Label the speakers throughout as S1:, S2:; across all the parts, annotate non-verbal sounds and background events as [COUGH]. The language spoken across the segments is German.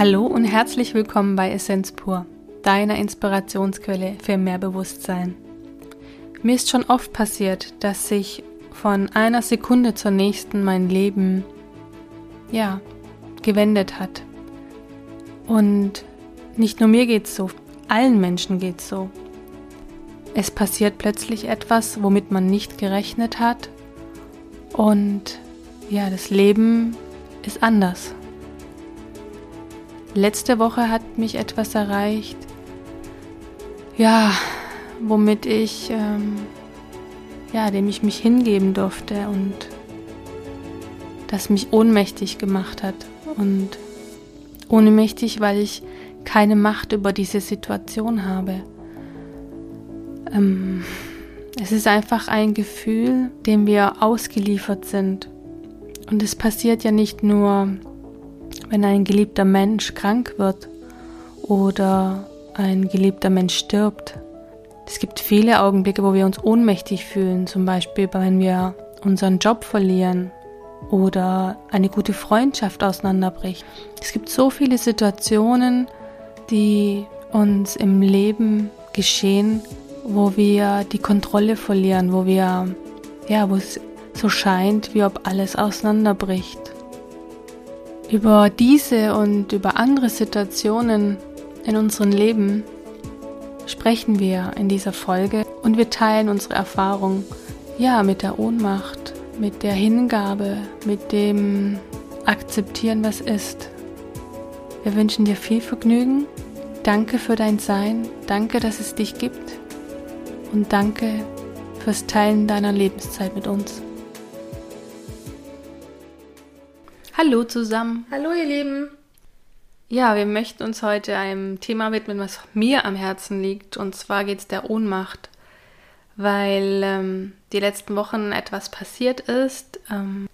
S1: Hallo und herzlich willkommen bei Essenz pur, deiner Inspirationsquelle für mehr Bewusstsein. Mir ist schon oft passiert, dass sich von einer Sekunde zur nächsten mein Leben, ja, gewendet hat. Und nicht nur mir geht's so, allen Menschen geht's so. Es passiert plötzlich etwas, womit man nicht gerechnet hat. Und ja, das Leben ist anders. Letzte Woche hat mich etwas erreicht, ja, womit ich, ähm, ja, dem ich mich hingeben durfte und das mich ohnmächtig gemacht hat. Und ohnmächtig, weil ich keine Macht über diese Situation habe. Ähm, es ist einfach ein Gefühl, dem wir ausgeliefert sind. Und es passiert ja nicht nur, wenn ein geliebter Mensch krank wird oder ein geliebter Mensch stirbt. Es gibt viele Augenblicke, wo wir uns ohnmächtig fühlen, zum Beispiel, wenn wir unseren Job verlieren oder eine gute Freundschaft auseinanderbricht. Es gibt so viele Situationen, die uns im Leben geschehen, wo wir die Kontrolle verlieren, wo wir, ja, wo es so scheint, wie ob alles auseinanderbricht. Über diese und über andere Situationen in unserem Leben sprechen wir in dieser Folge und wir teilen unsere Erfahrung, ja, mit der Ohnmacht, mit der Hingabe, mit dem Akzeptieren, was ist. Wir wünschen dir viel Vergnügen. Danke für dein Sein. Danke, dass es dich gibt. Und danke fürs Teilen deiner Lebenszeit mit uns. Hallo zusammen.
S2: Hallo ihr Lieben.
S1: Ja, wir möchten uns heute einem Thema widmen, was mir am Herzen liegt. Und zwar geht es der Ohnmacht, weil ähm, die letzten Wochen etwas passiert ist. Ähm,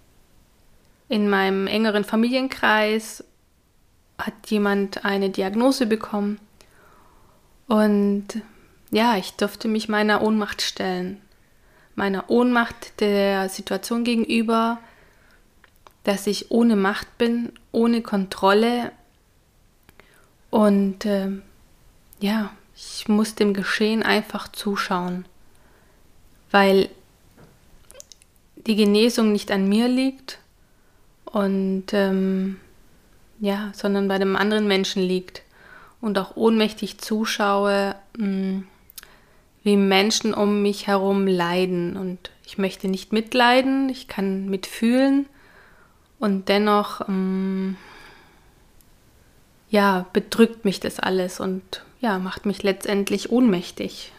S1: in meinem engeren Familienkreis hat jemand eine Diagnose bekommen. Und ja, ich durfte mich meiner Ohnmacht stellen. Meiner Ohnmacht der Situation gegenüber, dass ich ohne Macht bin, ohne Kontrolle. Und äh, ja, ich muss dem Geschehen einfach zuschauen, weil die Genesung nicht an mir liegt und ähm, ja, sondern bei dem anderen Menschen liegt und auch ohnmächtig zuschaue, mh, hm, wie Menschen um mich herum leiden. Und ich möchte nicht mitleiden, ich kann mitfühlen, und dennoch, ähm, ja, bedrückt mich das alles und ja, macht mich letztendlich ohnmächtig.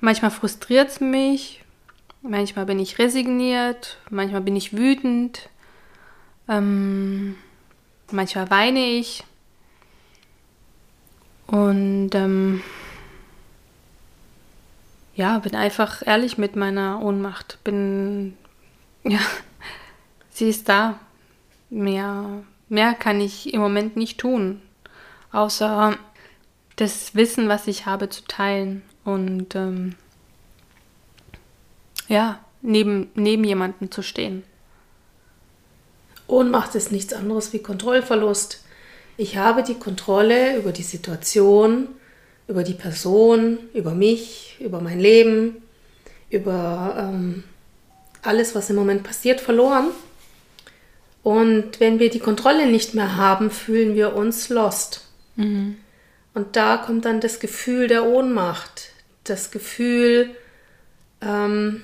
S1: Manchmal frustriert es mich, manchmal bin ich resigniert, manchmal bin ich wütend, ähm, manchmal weine ich. Und ähm, ja, bin einfach ehrlich mit meiner Ohnmacht. Bin [LAUGHS] ja sie ist da. Mehr, mehr kann ich im Moment nicht tun, außer das Wissen, was ich habe, zu teilen und ähm, ja, neben, neben jemandem zu stehen.
S2: Ohnmacht ist nichts anderes wie Kontrollverlust. Ich habe die Kontrolle über die Situation, über die Person, über mich, über mein Leben, über ähm, alles, was im Moment passiert, verloren. Und wenn wir die Kontrolle nicht mehr haben, fühlen wir uns lost. Mhm. Und da kommt dann das Gefühl der Ohnmacht, das Gefühl, ähm,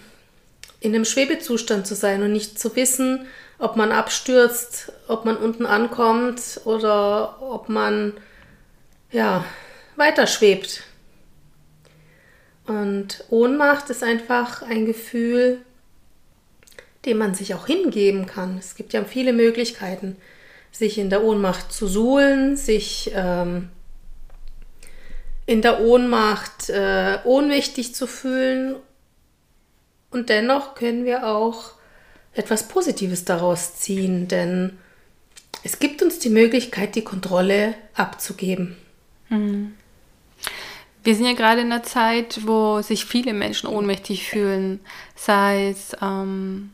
S2: in einem Schwebezustand zu sein und nicht zu wissen, ob man abstürzt, ob man unten ankommt oder ob man ja weiter schwebt. Und Ohnmacht ist einfach ein Gefühl, dem man sich auch hingeben kann. Es gibt ja viele Möglichkeiten, sich in der Ohnmacht zu suhlen, sich ähm, in der Ohnmacht äh, ohnmächtig zu fühlen. Und dennoch können wir auch etwas Positives daraus ziehen, denn es gibt uns die Möglichkeit, die Kontrolle abzugeben.
S1: Mhm. Wir sind ja gerade in einer Zeit, wo sich viele Menschen ohnmächtig fühlen, sei es ähm,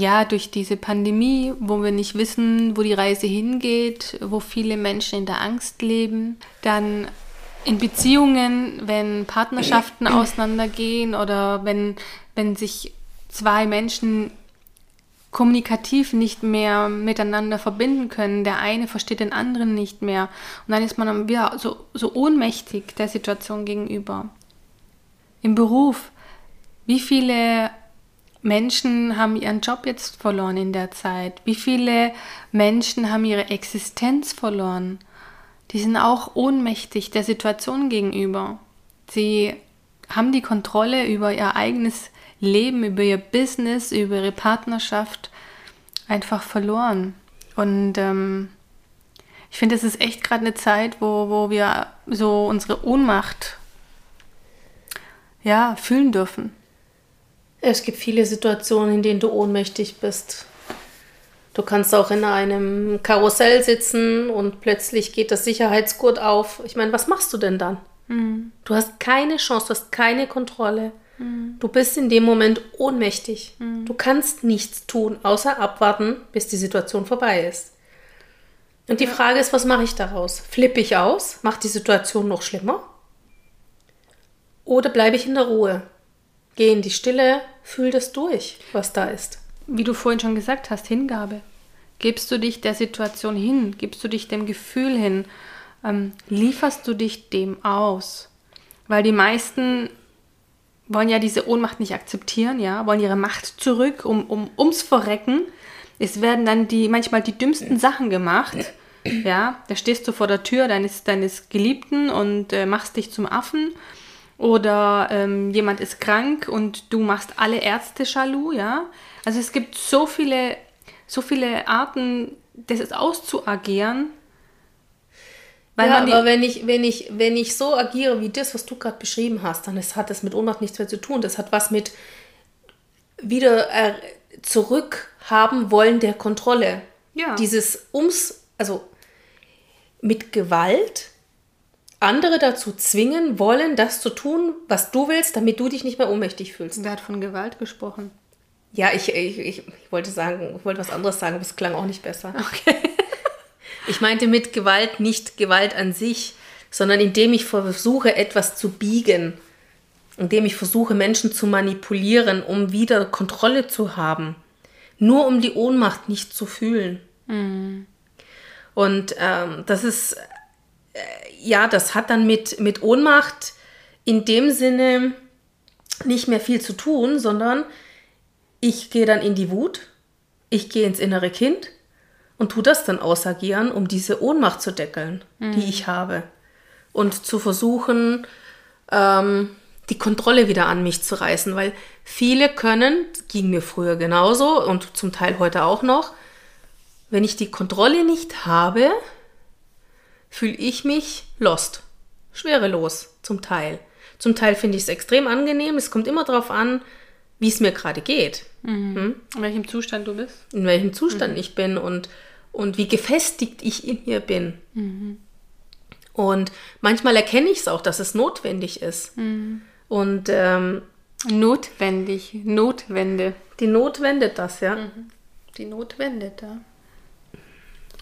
S1: ja, durch diese Pandemie, wo wir nicht wissen, wo die Reise hingeht, wo viele Menschen in der Angst leben, dann in Beziehungen, wenn Partnerschaften [CLEARS THROAT] auseinandergehen oder wenn, wenn sich zwei Menschen kommunikativ nicht mehr miteinander verbinden können. Der eine versteht den anderen nicht mehr. Und dann ist man wieder so, so ohnmächtig der Situation gegenüber. Im Beruf, wie viele Menschen haben ihren Job jetzt verloren in der Zeit? Wie viele Menschen haben ihre Existenz verloren? Die sind auch ohnmächtig der Situation gegenüber. Sie haben die Kontrolle über ihr eigenes Leben, über ihr Business, über ihre Partnerschaft einfach verloren. Und ähm, ich finde, es ist echt gerade eine Zeit, wo, wo wir so unsere Ohnmacht ja, fühlen dürfen.
S2: Es gibt viele Situationen, in denen du ohnmächtig bist. Du kannst auch in einem Karussell sitzen und plötzlich geht das Sicherheitsgurt auf. Ich meine, was machst du denn dann? Mhm. Du hast keine Chance, du hast keine Kontrolle. Mhm. Du bist in dem Moment ohnmächtig. Mhm. Du kannst nichts tun, außer abwarten, bis die Situation vorbei ist. Und die ja. Frage ist, was mache ich daraus? Flippe ich aus? Macht die Situation noch schlimmer? Oder bleibe ich in der Ruhe? Geh in die Stille, fühl das durch, was da ist.
S1: Wie du vorhin schon gesagt hast, Hingabe. Gibst du dich der Situation hin? Gibst du dich dem Gefühl hin? Ähm, lieferst du dich dem aus? Weil die meisten wollen ja diese Ohnmacht nicht akzeptieren, ja, wollen ihre Macht zurück, um, um ums Verrecken. Es werden dann die manchmal die dümmsten Sachen gemacht. Ja, da stehst du vor der Tür deines, deines Geliebten und äh, machst dich zum Affen oder ähm, jemand ist krank und du machst alle Ärzte jaloux, ja. Also es gibt so viele, so viele Arten, das auszuagieren.
S2: Weil ja, aber wenn ich, wenn, ich, wenn ich so agiere wie das, was du gerade beschrieben hast, dann ist, hat das mit Ohnmacht nichts mehr zu tun. Das hat was mit wieder äh, zurückhaben wollen der Kontrolle. Ja. Dieses ums, also mit Gewalt andere dazu zwingen wollen, das zu tun, was du willst, damit du dich nicht mehr ohnmächtig fühlst.
S1: Wer hat von Gewalt gesprochen?
S2: Ja, ich, ich, ich, wollte sagen, ich wollte was anderes sagen, aber es klang auch nicht besser. Okay. [LAUGHS] ich meinte mit Gewalt nicht Gewalt an sich, sondern indem ich versuche, etwas zu biegen, indem ich versuche, Menschen zu manipulieren, um wieder Kontrolle zu haben, nur um die Ohnmacht nicht zu fühlen. Mhm. Und ähm, das ist ja, das hat dann mit, mit Ohnmacht in dem Sinne nicht mehr viel zu tun, sondern ich gehe dann in die Wut, ich gehe ins innere Kind und tue das dann ausagieren, um diese Ohnmacht zu deckeln, mhm. die ich habe. Und zu versuchen, ähm, die Kontrolle wieder an mich zu reißen, weil viele können, ging mir früher genauso und zum Teil heute auch noch, wenn ich die Kontrolle nicht habe, fühle ich mich lost, schwerelos zum Teil. Zum Teil finde ich es extrem angenehm. Es kommt immer darauf an, wie es mir gerade geht.
S1: Mhm. Hm? In welchem Zustand du bist.
S2: In welchem Zustand mhm. ich bin und, und wie gefestigt ich in mir bin. Mhm. Und manchmal erkenne ich es auch, dass es notwendig ist. Mhm. Und ähm,
S1: notwendig, Notwende.
S2: Die Not wendet das, ja. Mhm.
S1: Die Not wendet, ja.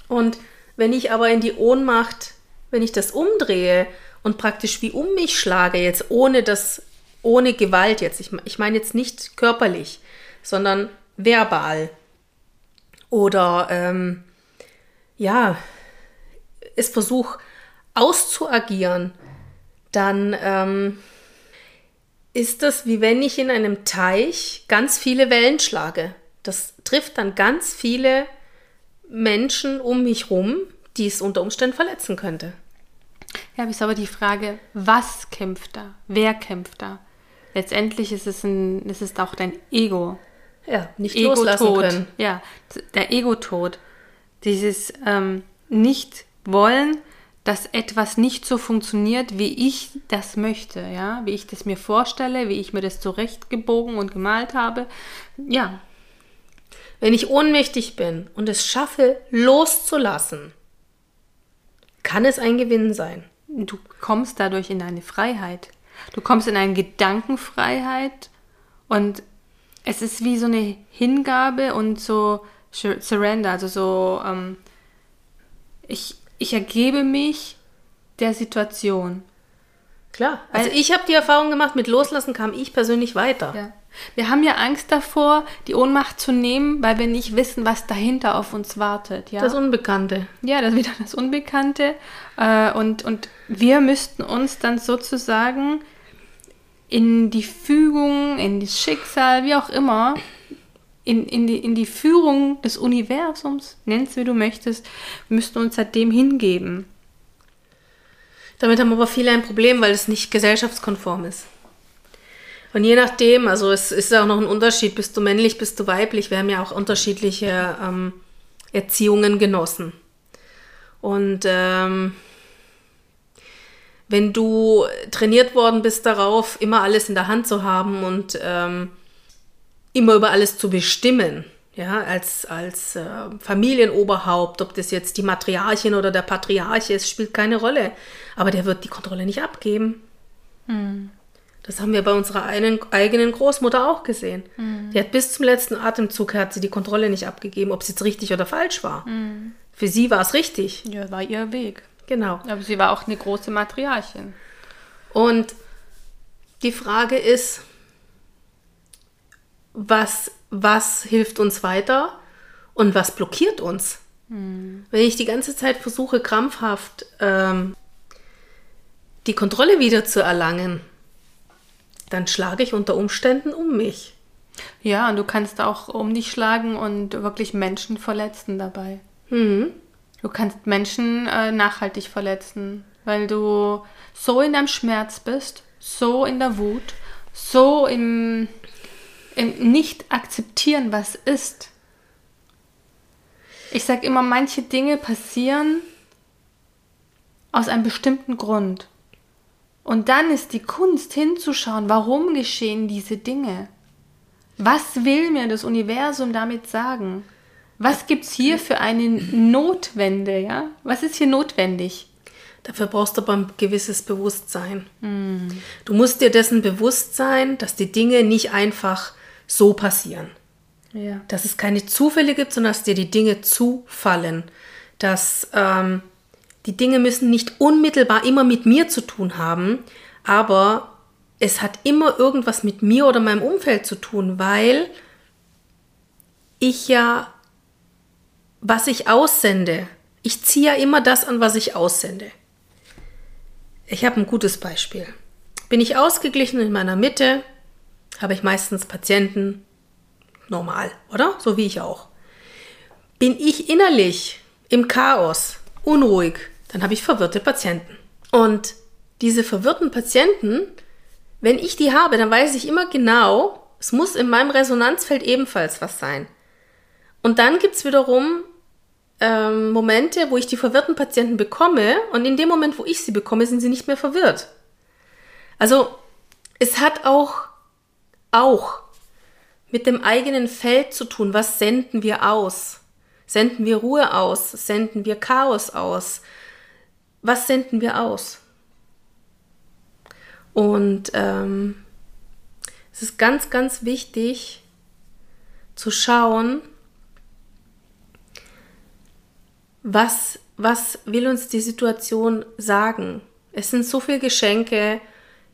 S2: Und wenn ich aber in die Ohnmacht, wenn ich das umdrehe und praktisch wie um mich schlage, jetzt ohne das, ohne Gewalt jetzt, ich, ich meine jetzt nicht körperlich, sondern verbal oder ähm, ja, es versuche auszuagieren, dann ähm, ist das wie wenn ich in einem Teich ganz viele Wellen schlage. Das trifft dann ganz viele Menschen um mich rum, die es unter Umständen verletzen könnte.
S1: Ja, ist aber die Frage, was kämpft da? Wer kämpft da? Letztendlich ist es, ein, es ist auch dein Ego.
S2: Ja, nicht Ego loslassen
S1: -Tod.
S2: können.
S1: Ja, der Ego-Tod. Dieses ähm, Nicht-Wollen, dass etwas nicht so funktioniert, wie ich das möchte, ja, wie ich das mir vorstelle, wie ich mir das zurechtgebogen und gemalt habe. Ja,
S2: wenn ich ohnmächtig bin und es schaffe, loszulassen, kann es ein Gewinn sein.
S1: Du kommst dadurch in eine Freiheit. Du kommst in eine Gedankenfreiheit und es ist wie so eine Hingabe und so Surrender, also so, ähm, ich, ich ergebe mich der Situation.
S2: Klar. Also ich habe die Erfahrung gemacht, mit Loslassen kam ich persönlich weiter.
S1: Ja. Wir haben ja Angst davor, die Ohnmacht zu nehmen, weil wir nicht wissen, was dahinter auf uns wartet. Ja?
S2: Das Unbekannte.
S1: Ja, das wieder das Unbekannte. Äh, und, und wir müssten uns dann sozusagen in die Fügung, in das Schicksal, wie auch immer, in, in, die, in die Führung des Universums, nenn's wie du möchtest, müssten uns seitdem hingeben.
S2: Damit haben aber viele ein Problem, weil es nicht gesellschaftskonform ist. Und je nachdem, also es ist auch noch ein Unterschied, bist du männlich, bist du weiblich. Wir haben ja auch unterschiedliche ähm, Erziehungen genossen. Und ähm, wenn du trainiert worden bist darauf, immer alles in der Hand zu haben und ähm, immer über alles zu bestimmen, ja, als, als äh, Familienoberhaupt, ob das jetzt die Matriarchin oder der Patriarch ist, spielt keine Rolle. Aber der wird die Kontrolle nicht abgeben. Hm. Das haben wir bei unserer einen, eigenen Großmutter auch gesehen. Mhm. Die hat bis zum letzten Atemzug hat sie die Kontrolle nicht abgegeben, ob es jetzt richtig oder falsch war. Mhm. Für sie war es richtig.
S1: Ja, war ihr Weg.
S2: Genau.
S1: Aber sie war auch eine große Matriarchin.
S2: Und die Frage ist, was, was hilft uns weiter und was blockiert uns? Mhm. Wenn ich die ganze Zeit versuche, krampfhaft ähm, die Kontrolle wieder zu erlangen, dann schlage ich unter Umständen um mich.
S1: Ja, und du kannst auch um dich schlagen und wirklich Menschen verletzen dabei. Mhm. Du kannst Menschen äh, nachhaltig verletzen, weil du so in deinem Schmerz bist, so in der Wut, so im, im Nicht-Akzeptieren, was ist. Ich sage immer, manche Dinge passieren aus einem bestimmten Grund. Und dann ist die Kunst hinzuschauen, warum geschehen diese Dinge? Was will mir das Universum damit sagen? Was gibt es hier für eine Notwende? Ja? Was ist hier notwendig?
S2: Dafür brauchst du aber ein gewisses Bewusstsein. Mm. Du musst dir dessen bewusst sein, dass die Dinge nicht einfach so passieren. Ja. Dass es keine Zufälle gibt, sondern dass dir die Dinge zufallen. Dass ähm, die Dinge müssen nicht unmittelbar immer mit mir zu tun haben, aber es hat immer irgendwas mit mir oder meinem Umfeld zu tun, weil ich ja, was ich aussende, ich ziehe ja immer das an, was ich aussende. Ich habe ein gutes Beispiel. Bin ich ausgeglichen in meiner Mitte, habe ich meistens Patienten normal, oder? So wie ich auch. Bin ich innerlich im Chaos, unruhig, dann habe ich verwirrte Patienten. Und diese verwirrten Patienten, wenn ich die habe, dann weiß ich immer genau, es muss in meinem Resonanzfeld ebenfalls was sein. Und dann gibt es wiederum ähm, Momente, wo ich die verwirrten Patienten bekomme und in dem Moment, wo ich sie bekomme, sind sie nicht mehr verwirrt. Also es hat auch, auch mit dem eigenen Feld zu tun. Was senden wir aus? Senden wir Ruhe aus? Senden wir Chaos aus? Was senden wir aus? Und ähm, es ist ganz, ganz wichtig zu schauen, was, was will uns die Situation sagen? Es sind so viele Geschenke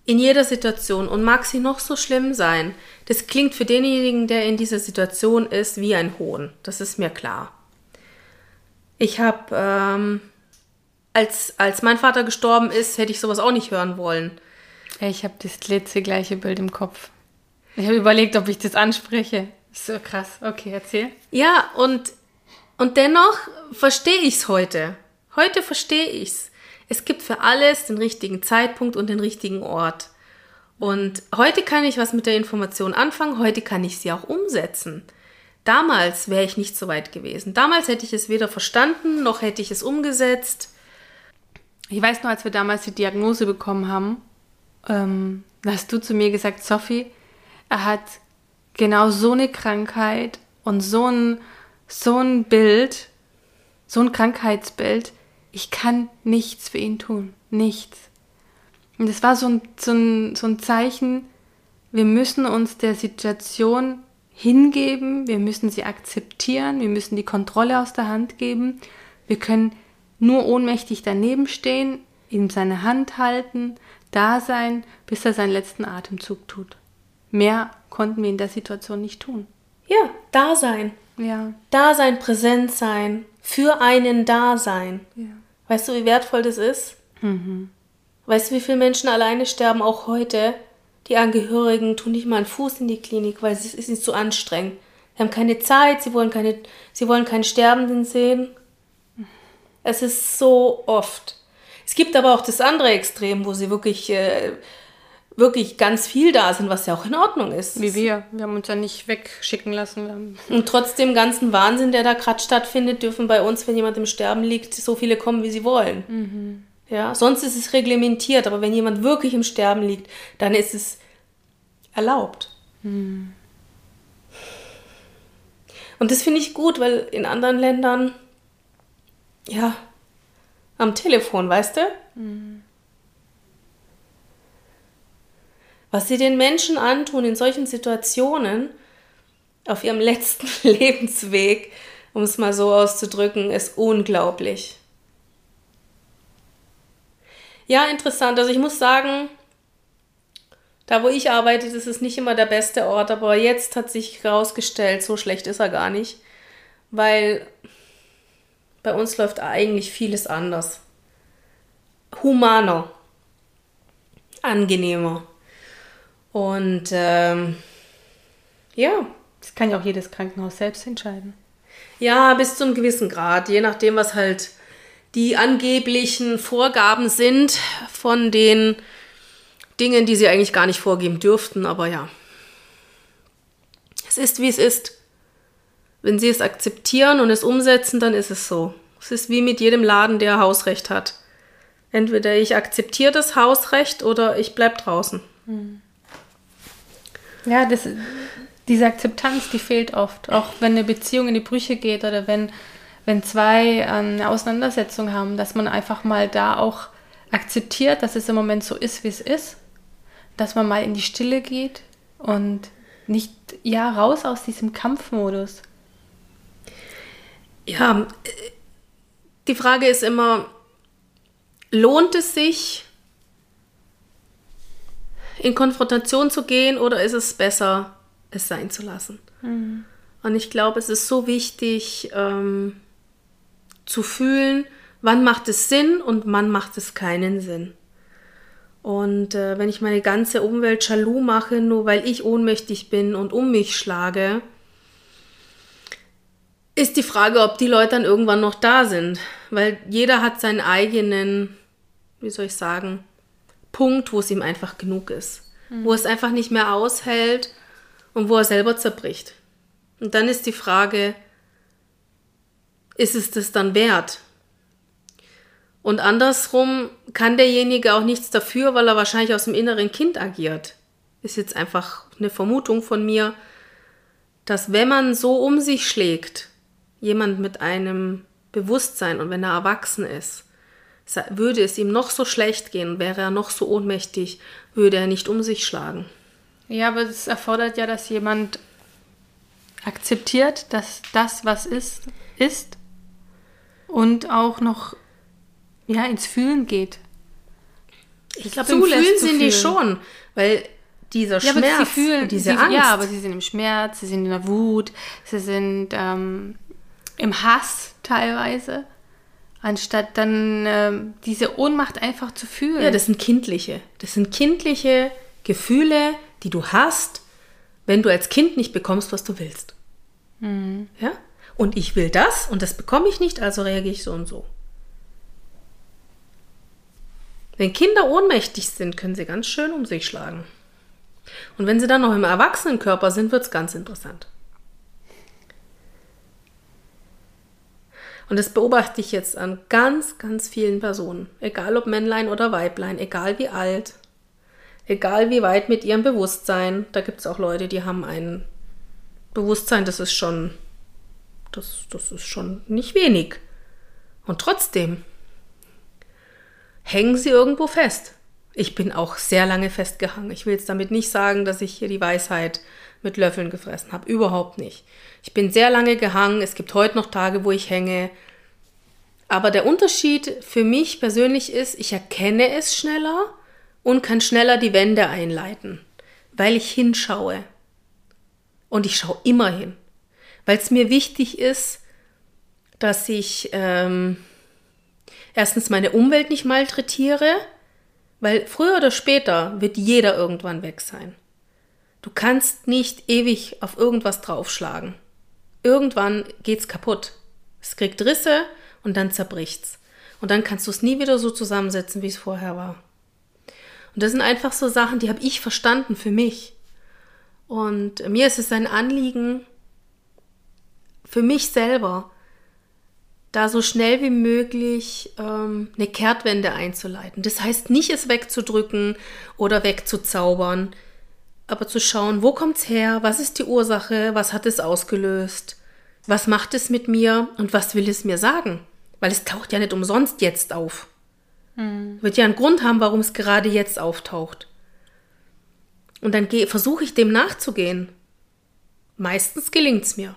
S2: in jeder Situation und mag sie noch so schlimm sein. Das klingt für denjenigen, der in dieser Situation ist, wie ein Hohn. Das ist mir klar. Ich habe ähm, als, als mein Vater gestorben ist, hätte ich sowas auch nicht hören wollen.
S1: Ich habe das letzte gleiche Bild im Kopf. Ich habe überlegt, ob ich das anspreche. So krass. Okay, erzähl.
S2: Ja, und, und dennoch verstehe ich es heute. Heute verstehe ich es. Es gibt für alles den richtigen Zeitpunkt und den richtigen Ort. Und heute kann ich was mit der Information anfangen, heute kann ich sie auch umsetzen. Damals wäre ich nicht so weit gewesen. Damals hätte ich es weder verstanden, noch hätte ich es umgesetzt.
S1: Ich weiß noch, als wir damals die Diagnose bekommen haben, ähm, hast du zu mir gesagt, Sophie, er hat genau so eine Krankheit und so ein, so ein Bild, so ein Krankheitsbild. Ich kann nichts für ihn tun. Nichts. Und das war so ein, so ein, so ein Zeichen, wir müssen uns der Situation hingeben, wir müssen sie akzeptieren, wir müssen die Kontrolle aus der Hand geben. Wir können nur ohnmächtig daneben stehen, ihm seine Hand halten, da sein, bis er seinen letzten Atemzug tut. Mehr konnten wir in der Situation nicht tun.
S2: Ja, da sein.
S1: Ja.
S2: Da sein, präsent sein, für einen da sein.
S1: Ja.
S2: Weißt du, wie wertvoll das ist?
S1: Mhm.
S2: Weißt du, wie viele Menschen alleine sterben, auch heute? Die Angehörigen tun nicht mal einen Fuß in die Klinik, weil es ist ihnen zu anstrengend. Sie haben keine Zeit, sie wollen, keine, sie wollen keinen Sterbenden sehen. Es ist so oft. Es gibt aber auch das andere Extrem, wo sie wirklich, äh, wirklich ganz viel da sind, was ja auch in Ordnung ist.
S1: Wie wir. Wir haben uns ja nicht wegschicken lassen.
S2: Und trotz dem ganzen Wahnsinn, der da gerade stattfindet, dürfen bei uns, wenn jemand im Sterben liegt, so viele kommen, wie sie wollen. Ja, sonst ist es reglementiert, aber wenn jemand wirklich im Sterben liegt, dann ist es erlaubt. Und das finde ich gut, weil in anderen Ländern, ja, am Telefon, weißt du? Was sie den Menschen antun in solchen Situationen, auf ihrem [LAUGHS] letzten Lebensweg, um es mal so auszudrücken, ist unglaublich. Ja, interessant. Also ich muss sagen, da wo ich arbeite, das ist nicht immer der beste Ort, aber jetzt hat sich herausgestellt, so schlecht ist er gar nicht, weil bei uns läuft eigentlich vieles anders. Humaner, angenehmer. Und ähm, ja,
S1: Das kann ja auch jedes Krankenhaus selbst entscheiden.
S2: ja, bis zu einem gewissen Grad, je nachdem, was halt die angeblichen Vorgaben sind von den Dingen, die sie eigentlich gar nicht vorgeben dürften, aber ja. Es ist, wie es ist. Wenn sie es akzeptieren und es umsetzen, dann ist es so. Es ist wie mit jedem Laden, der Hausrecht hat. Entweder ich akzeptiere das Hausrecht oder ich bleib draußen.
S1: Ja, das, diese Akzeptanz, die fehlt oft. Auch wenn eine Beziehung in die Brüche geht oder wenn, wenn zwei äh, eine Auseinandersetzung haben, dass man einfach mal da auch akzeptiert, dass es im Moment so ist, wie es ist. Dass man mal in die Stille geht und nicht, ja, raus aus diesem Kampfmodus.
S2: Ja, äh, die Frage ist immer, lohnt es sich, in Konfrontation zu gehen oder ist es besser, es sein zu lassen? Und ich glaube, es ist so wichtig ähm, zu fühlen, wann macht es Sinn und wann macht es keinen Sinn. Und äh, wenn ich meine ganze Umwelt jaloux mache, nur weil ich ohnmächtig bin und um mich schlage, ist die Frage, ob die Leute dann irgendwann noch da sind. Weil jeder hat seinen eigenen, wie soll ich sagen, Punkt, wo es ihm einfach genug ist. Wo es einfach nicht mehr aushält und wo er selber zerbricht. Und dann ist die Frage, ist es das dann wert? Und andersrum kann derjenige auch nichts dafür, weil er wahrscheinlich aus dem inneren Kind agiert. Ist jetzt einfach eine Vermutung von mir, dass wenn man so um sich schlägt, jemand mit einem Bewusstsein und wenn er erwachsen ist, würde es ihm noch so schlecht gehen, wäre er noch so ohnmächtig, würde er nicht um sich schlagen.
S1: Ja, aber es erfordert ja, dass jemand akzeptiert, dass das, was ist, ist und auch noch ja, ins Fühlen geht.
S2: Ich glaube, im Fühlen sind die schon, weil dieser
S1: Ja, aber
S2: Schmerz
S1: sie fühlen,
S2: diese
S1: sie,
S2: Angst,
S1: ja, aber sie sind im Schmerz, sie sind in der Wut, sie sind ähm, im Hass teilweise, anstatt dann ähm, diese Ohnmacht einfach zu fühlen.
S2: Ja, das sind kindliche. Das sind kindliche Gefühle, die du hast, wenn du als Kind nicht bekommst, was du willst. Ja? Und ich will das und das bekomme ich nicht, also reagiere ich so und so. Wenn Kinder ohnmächtig sind, können sie ganz schön um sich schlagen. Und wenn sie dann noch im Erwachsenenkörper sind, wird es ganz interessant. Und das beobachte ich jetzt an ganz, ganz vielen Personen. Egal ob Männlein oder Weiblein, egal wie alt, egal wie weit mit ihrem Bewusstsein. Da gibt es auch Leute, die haben ein Bewusstsein, das ist schon, das, das ist schon nicht wenig. Und trotzdem hängen sie irgendwo fest. Ich bin auch sehr lange festgehangen. Ich will jetzt damit nicht sagen, dass ich hier die Weisheit mit Löffeln gefressen habe. Überhaupt nicht. Ich bin sehr lange gehangen. Es gibt heute noch Tage, wo ich hänge. Aber der Unterschied für mich persönlich ist, ich erkenne es schneller und kann schneller die Wände einleiten, weil ich hinschaue. Und ich schaue immer hin, weil es mir wichtig ist, dass ich ähm, erstens meine Umwelt nicht malträtiere, weil früher oder später wird jeder irgendwann weg sein. Du kannst nicht ewig auf irgendwas draufschlagen. Irgendwann geht's kaputt. Es kriegt Risse und dann zerbricht's. Und dann kannst du es nie wieder so zusammensetzen, wie es vorher war. Und das sind einfach so Sachen, die habe ich verstanden für mich. Und mir ist es ein Anliegen, für mich selber, da so schnell wie möglich ähm, eine Kehrtwende einzuleiten. Das heißt nicht, es wegzudrücken oder wegzuzaubern, aber zu schauen, wo kommt's her, was ist die Ursache, was hat es ausgelöst, was macht es mit mir und was will es mir sagen? Weil es taucht ja nicht umsonst jetzt auf. Hm. Wird ja einen Grund haben, warum es gerade jetzt auftaucht. Und dann versuche ich dem nachzugehen. Meistens gelingt es mir.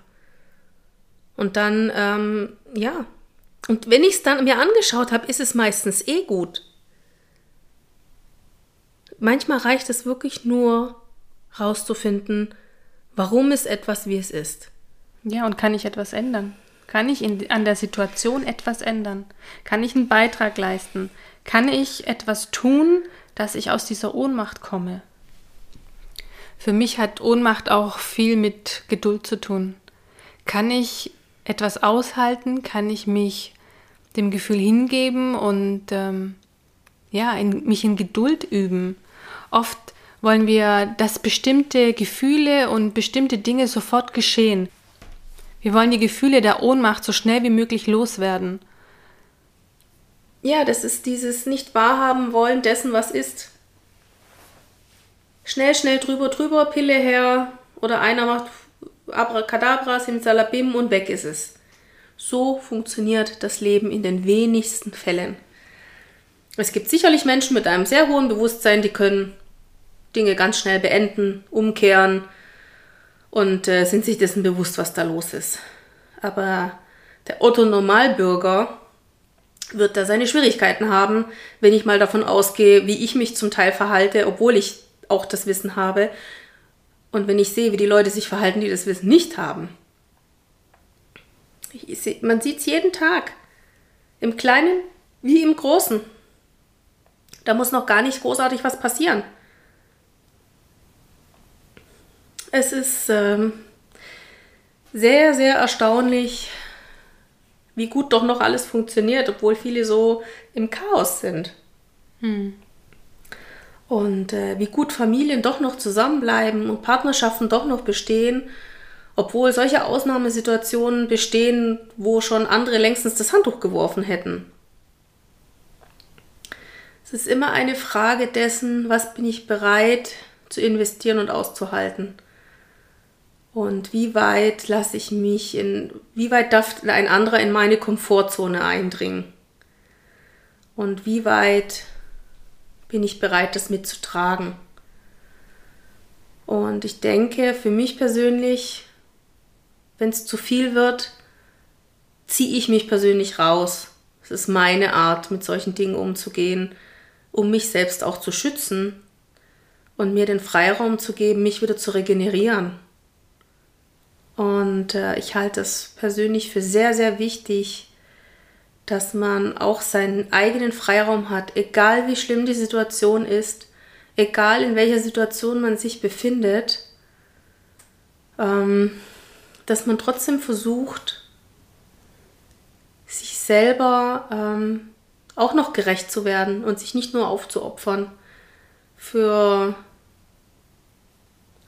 S2: Und dann, ähm, ja. Und wenn ich es dann mir angeschaut habe, ist es meistens eh gut. Manchmal reicht es wirklich nur, rauszufinden, warum ist etwas, wie es ist.
S1: Ja, und kann ich etwas ändern? Kann ich in, an der Situation etwas ändern? Kann ich einen Beitrag leisten? Kann ich etwas tun, dass ich aus dieser Ohnmacht komme? Für mich hat Ohnmacht auch viel mit Geduld zu tun. Kann ich etwas aushalten? Kann ich mich dem Gefühl hingeben und ähm, ja, in, mich in Geduld üben? Oft wollen wir, dass bestimmte Gefühle und bestimmte Dinge sofort geschehen. Wir wollen die Gefühle der Ohnmacht so schnell wie möglich loswerden.
S2: Ja, das ist dieses nicht wahrhaben wollen dessen, was ist. Schnell, schnell drüber, drüber, Pille her oder einer macht Abracadabra, Simsalabim und weg ist es. So funktioniert das Leben in den wenigsten Fällen. Es gibt sicherlich Menschen mit einem sehr hohen Bewusstsein, die können Dinge ganz schnell beenden, umkehren und äh, sind sich dessen bewusst, was da los ist. Aber der Otto Normalbürger wird da seine Schwierigkeiten haben, wenn ich mal davon ausgehe, wie ich mich zum Teil verhalte, obwohl ich auch das Wissen habe. Und wenn ich sehe, wie die Leute sich verhalten, die das Wissen nicht haben. Seh, man sieht es jeden Tag. Im Kleinen wie im Großen. Da muss noch gar nicht großartig was passieren. Es ist ähm, sehr, sehr erstaunlich, wie gut doch noch alles funktioniert, obwohl viele so im Chaos sind. Hm. Und äh, wie gut Familien doch noch zusammenbleiben und Partnerschaften doch noch bestehen, obwohl solche Ausnahmesituationen bestehen, wo schon andere längstens das Handtuch geworfen hätten. Es ist immer eine Frage dessen, was bin ich bereit zu investieren und auszuhalten. Und wie weit lasse ich mich in, wie weit darf ein anderer in meine Komfortzone eindringen? Und wie weit bin ich bereit, das mitzutragen? Und ich denke, für mich persönlich, wenn es zu viel wird, ziehe ich mich persönlich raus. Es ist meine Art, mit solchen Dingen umzugehen, um mich selbst auch zu schützen und mir den Freiraum zu geben, mich wieder zu regenerieren. Und äh, ich halte es persönlich für sehr, sehr wichtig, dass man auch seinen eigenen Freiraum hat, egal wie schlimm die Situation ist, egal in welcher Situation man sich befindet, ähm, dass man trotzdem versucht, sich selber ähm, auch noch gerecht zu werden und sich nicht nur aufzuopfern für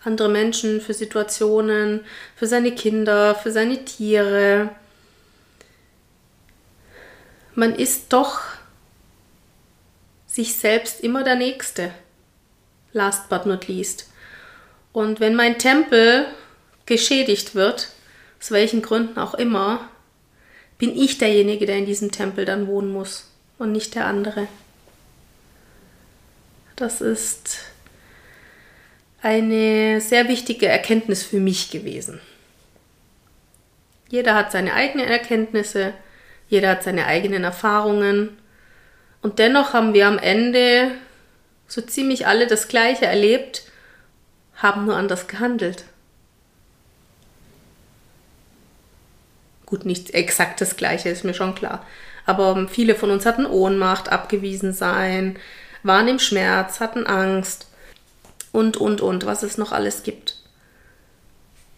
S2: andere Menschen, für Situationen, für seine Kinder, für seine Tiere. Man ist doch sich selbst immer der Nächste. Last but not least. Und wenn mein Tempel geschädigt wird, aus welchen Gründen auch immer, bin ich derjenige, der in diesem Tempel dann wohnen muss und nicht der andere. Das ist eine sehr wichtige Erkenntnis für mich gewesen. Jeder hat seine eigenen Erkenntnisse, jeder hat seine eigenen Erfahrungen und dennoch haben wir am Ende so ziemlich alle das Gleiche erlebt, haben nur anders gehandelt. Gut, nicht exakt das Gleiche, ist mir schon klar. Aber viele von uns hatten Ohnmacht, abgewiesen sein, waren im Schmerz, hatten Angst und, und, und, was es noch alles gibt.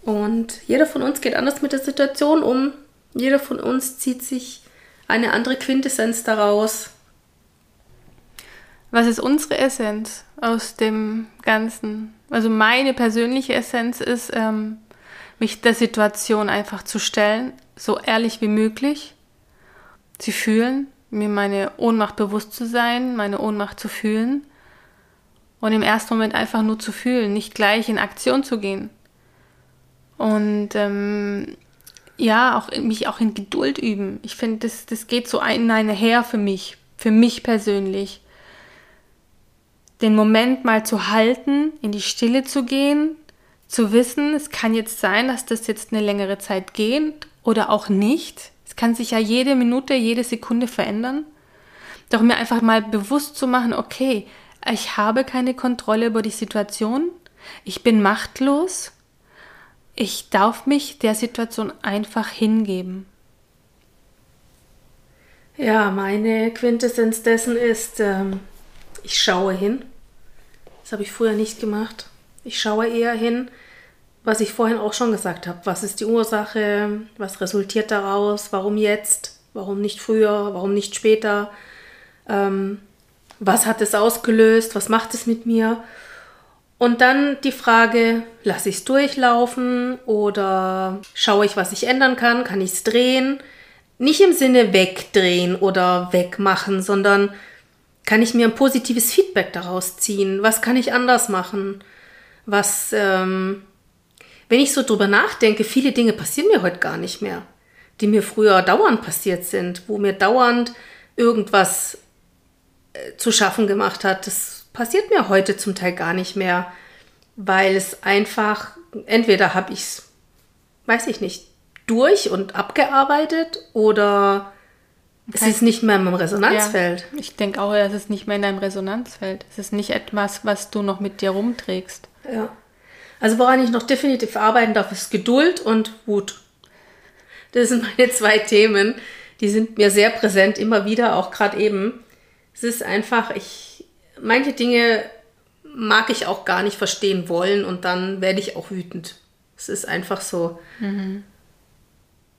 S2: Und jeder von uns geht anders mit der Situation um. Jeder von uns zieht sich eine andere Quintessenz daraus.
S1: Was ist unsere Essenz aus dem Ganzen? Also meine persönliche Essenz ist, ähm, mich der Situation einfach zu stellen, so ehrlich wie möglich, zu fühlen, mir meine Ohnmacht bewusst zu sein, meine Ohnmacht zu fühlen und im ersten Moment einfach nur zu fühlen, nicht gleich in Aktion zu gehen. Und ähm, ja, auch mich auch in Geduld üben. Ich finde, das, das geht so ein her für mich, für mich persönlich. Den Moment mal zu halten, in die Stille zu gehen, zu wissen, es kann jetzt sein, dass das jetzt eine längere Zeit geht oder auch nicht. Es kann sich ja jede Minute, jede Sekunde verändern. Doch mir einfach mal bewusst zu machen, okay, ich habe keine Kontrolle über die Situation, ich bin machtlos ich darf mich der Situation einfach hingeben.
S2: Ja, meine Quintessenz dessen ist, ähm, ich schaue hin. Das habe ich früher nicht gemacht. Ich schaue eher hin, was ich vorhin auch schon gesagt habe. Was ist die Ursache? Was resultiert daraus? Warum jetzt? Warum nicht früher? Warum nicht später? Ähm, was hat es ausgelöst? Was macht es mit mir? Und dann die Frage, lasse ich es durchlaufen oder schaue ich, was ich ändern kann? Kann ich es drehen? Nicht im Sinne wegdrehen oder wegmachen, sondern kann ich mir ein positives Feedback daraus ziehen? Was kann ich anders machen? Was, ähm, wenn ich so drüber nachdenke, viele Dinge passieren mir heute gar nicht mehr, die mir früher dauernd passiert sind, wo mir dauernd irgendwas zu schaffen gemacht hat. Das passiert mir heute zum Teil gar nicht mehr, weil es einfach, entweder habe ich es, weiß ich nicht, durch und abgearbeitet oder es ist nicht mehr in meinem Resonanzfeld.
S1: Ja, ich denke auch, es ist nicht mehr in deinem Resonanzfeld. Es ist nicht etwas, was du noch mit dir rumträgst.
S2: Ja. Also woran ich noch definitiv arbeiten darf, ist Geduld und Wut. Das sind meine zwei Themen. Die sind mir sehr präsent, immer wieder, auch gerade eben. Es ist einfach, ich, manche Dinge mag ich auch gar nicht verstehen wollen und dann werde ich auch wütend. Es ist einfach so. Mhm.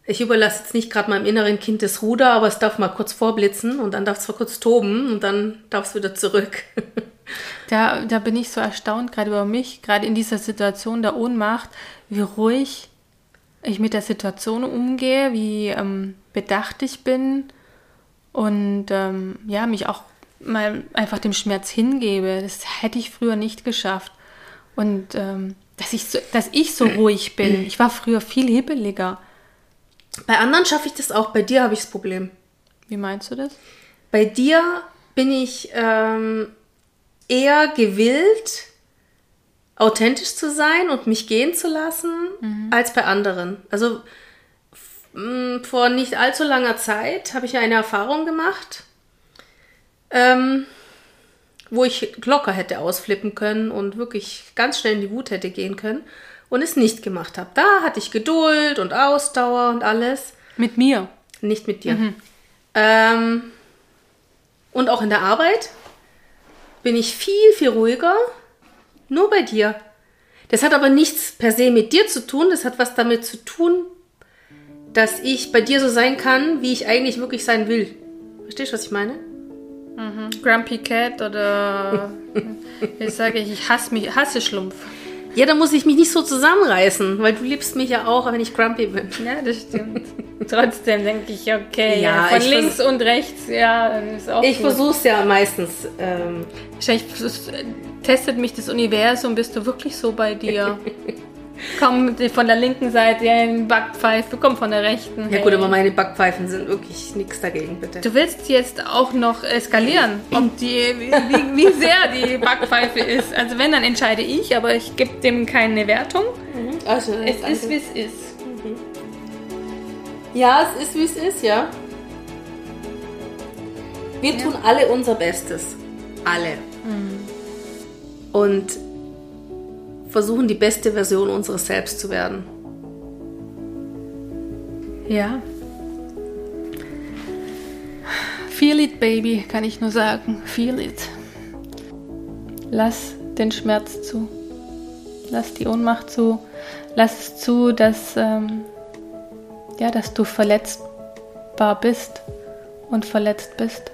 S2: Ich überlasse jetzt nicht gerade meinem inneren Kind das Ruder, aber es darf mal kurz vorblitzen und dann darf es mal kurz toben und dann darf es wieder zurück. [LAUGHS]
S1: da, da bin ich so erstaunt, gerade über mich, gerade in dieser Situation der Ohnmacht, wie ruhig ich mit der Situation umgehe, wie ähm, bedacht ich bin und ähm, ja, mich auch mal einfach dem Schmerz hingebe. Das hätte ich früher nicht geschafft. Und ähm, dass, ich so, dass ich so ruhig bin. Ich war früher viel hibbeliger.
S2: Bei anderen schaffe ich das auch. Bei dir habe ich das Problem.
S1: Wie meinst du das?
S2: Bei dir bin ich ähm, eher gewillt, authentisch zu sein und mich gehen zu lassen, mhm. als bei anderen. Also vor nicht allzu langer Zeit habe ich eine Erfahrung gemacht ähm, wo ich locker hätte ausflippen können und wirklich ganz schnell in die Wut hätte gehen können und es nicht gemacht habe. Da hatte ich Geduld und Ausdauer und alles.
S1: Mit mir?
S2: Nicht mit dir. Mhm. Ähm, und auch in der Arbeit bin ich viel, viel ruhiger. Nur bei dir. Das hat aber nichts per se mit dir zu tun. Das hat was damit zu tun, dass ich bei dir so sein kann, wie ich eigentlich wirklich sein will. Verstehst du, was ich meine?
S1: Mhm. Grumpy Cat oder ich sage ich, hasse mich, hasse Schlumpf.
S2: Ja, da muss ich mich nicht so zusammenreißen, weil du liebst mich ja auch, wenn ich grumpy bin.
S1: Ja, das stimmt. Trotzdem denke ich, okay, ja, ja von links und rechts, ja,
S2: ist auch Ich versuche es ja meistens.
S1: Ähm, Wahrscheinlich testet mich das Universum, bist du wirklich so bei dir? [LAUGHS] Komm von der linken Seite ein Backpfeife, komm von der rechten.
S2: Ja gut, aber meine Backpfeifen sind wirklich nichts dagegen, bitte.
S1: Du willst jetzt auch noch eskalieren, ob die, wie, wie sehr die Backpfeife ist. Also wenn, dann entscheide ich, aber ich gebe dem keine Wertung.
S2: Mhm. Also,
S1: es ist, wie es ist.
S2: Ja, es ist, wie es ist, ja. Wir ja. tun alle unser Bestes. Alle. Mhm. Und versuchen, die beste Version unseres Selbst zu werden.
S1: Ja. Feel it, baby, kann ich nur sagen. Feel it. Lass den Schmerz zu. Lass die Ohnmacht zu. Lass es zu, dass, ähm, ja, dass du verletzbar bist und verletzt bist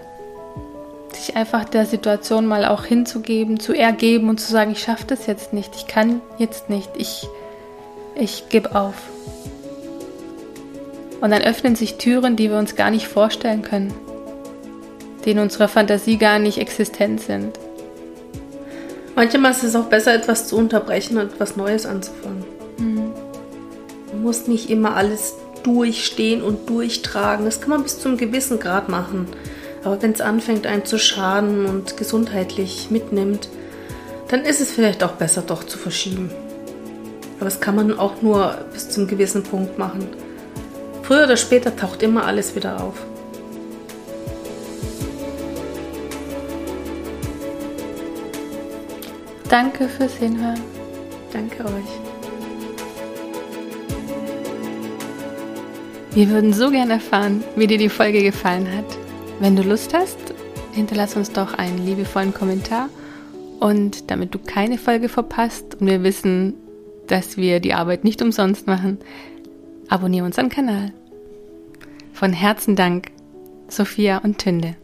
S1: sich einfach der Situation mal auch hinzugeben, zu ergeben und zu sagen, ich schaffe das jetzt nicht, ich kann jetzt nicht, ich, ich gebe auf. Und dann öffnen sich Türen, die wir uns gar nicht vorstellen können, die in unserer Fantasie gar nicht existent sind.
S2: Manchmal ist es auch besser, etwas zu unterbrechen und etwas Neues anzufangen. Mhm. Man muss nicht immer alles durchstehen und durchtragen. Das kann man bis zum gewissen Grad machen. Aber wenn es anfängt, einen zu schaden und gesundheitlich mitnimmt, dann ist es vielleicht auch besser, doch zu verschieben. Aber das kann man auch nur bis zum gewissen Punkt machen. Früher oder später taucht immer alles wieder auf.
S1: Danke fürs Hinhören.
S2: Danke euch.
S1: Wir würden so gerne erfahren, wie dir die Folge gefallen hat. Wenn du Lust hast, hinterlass uns doch einen liebevollen Kommentar. Und damit du keine Folge verpasst und wir wissen, dass wir die Arbeit nicht umsonst machen, abonniere unseren Kanal. Von Herzen Dank, Sophia und Tünde.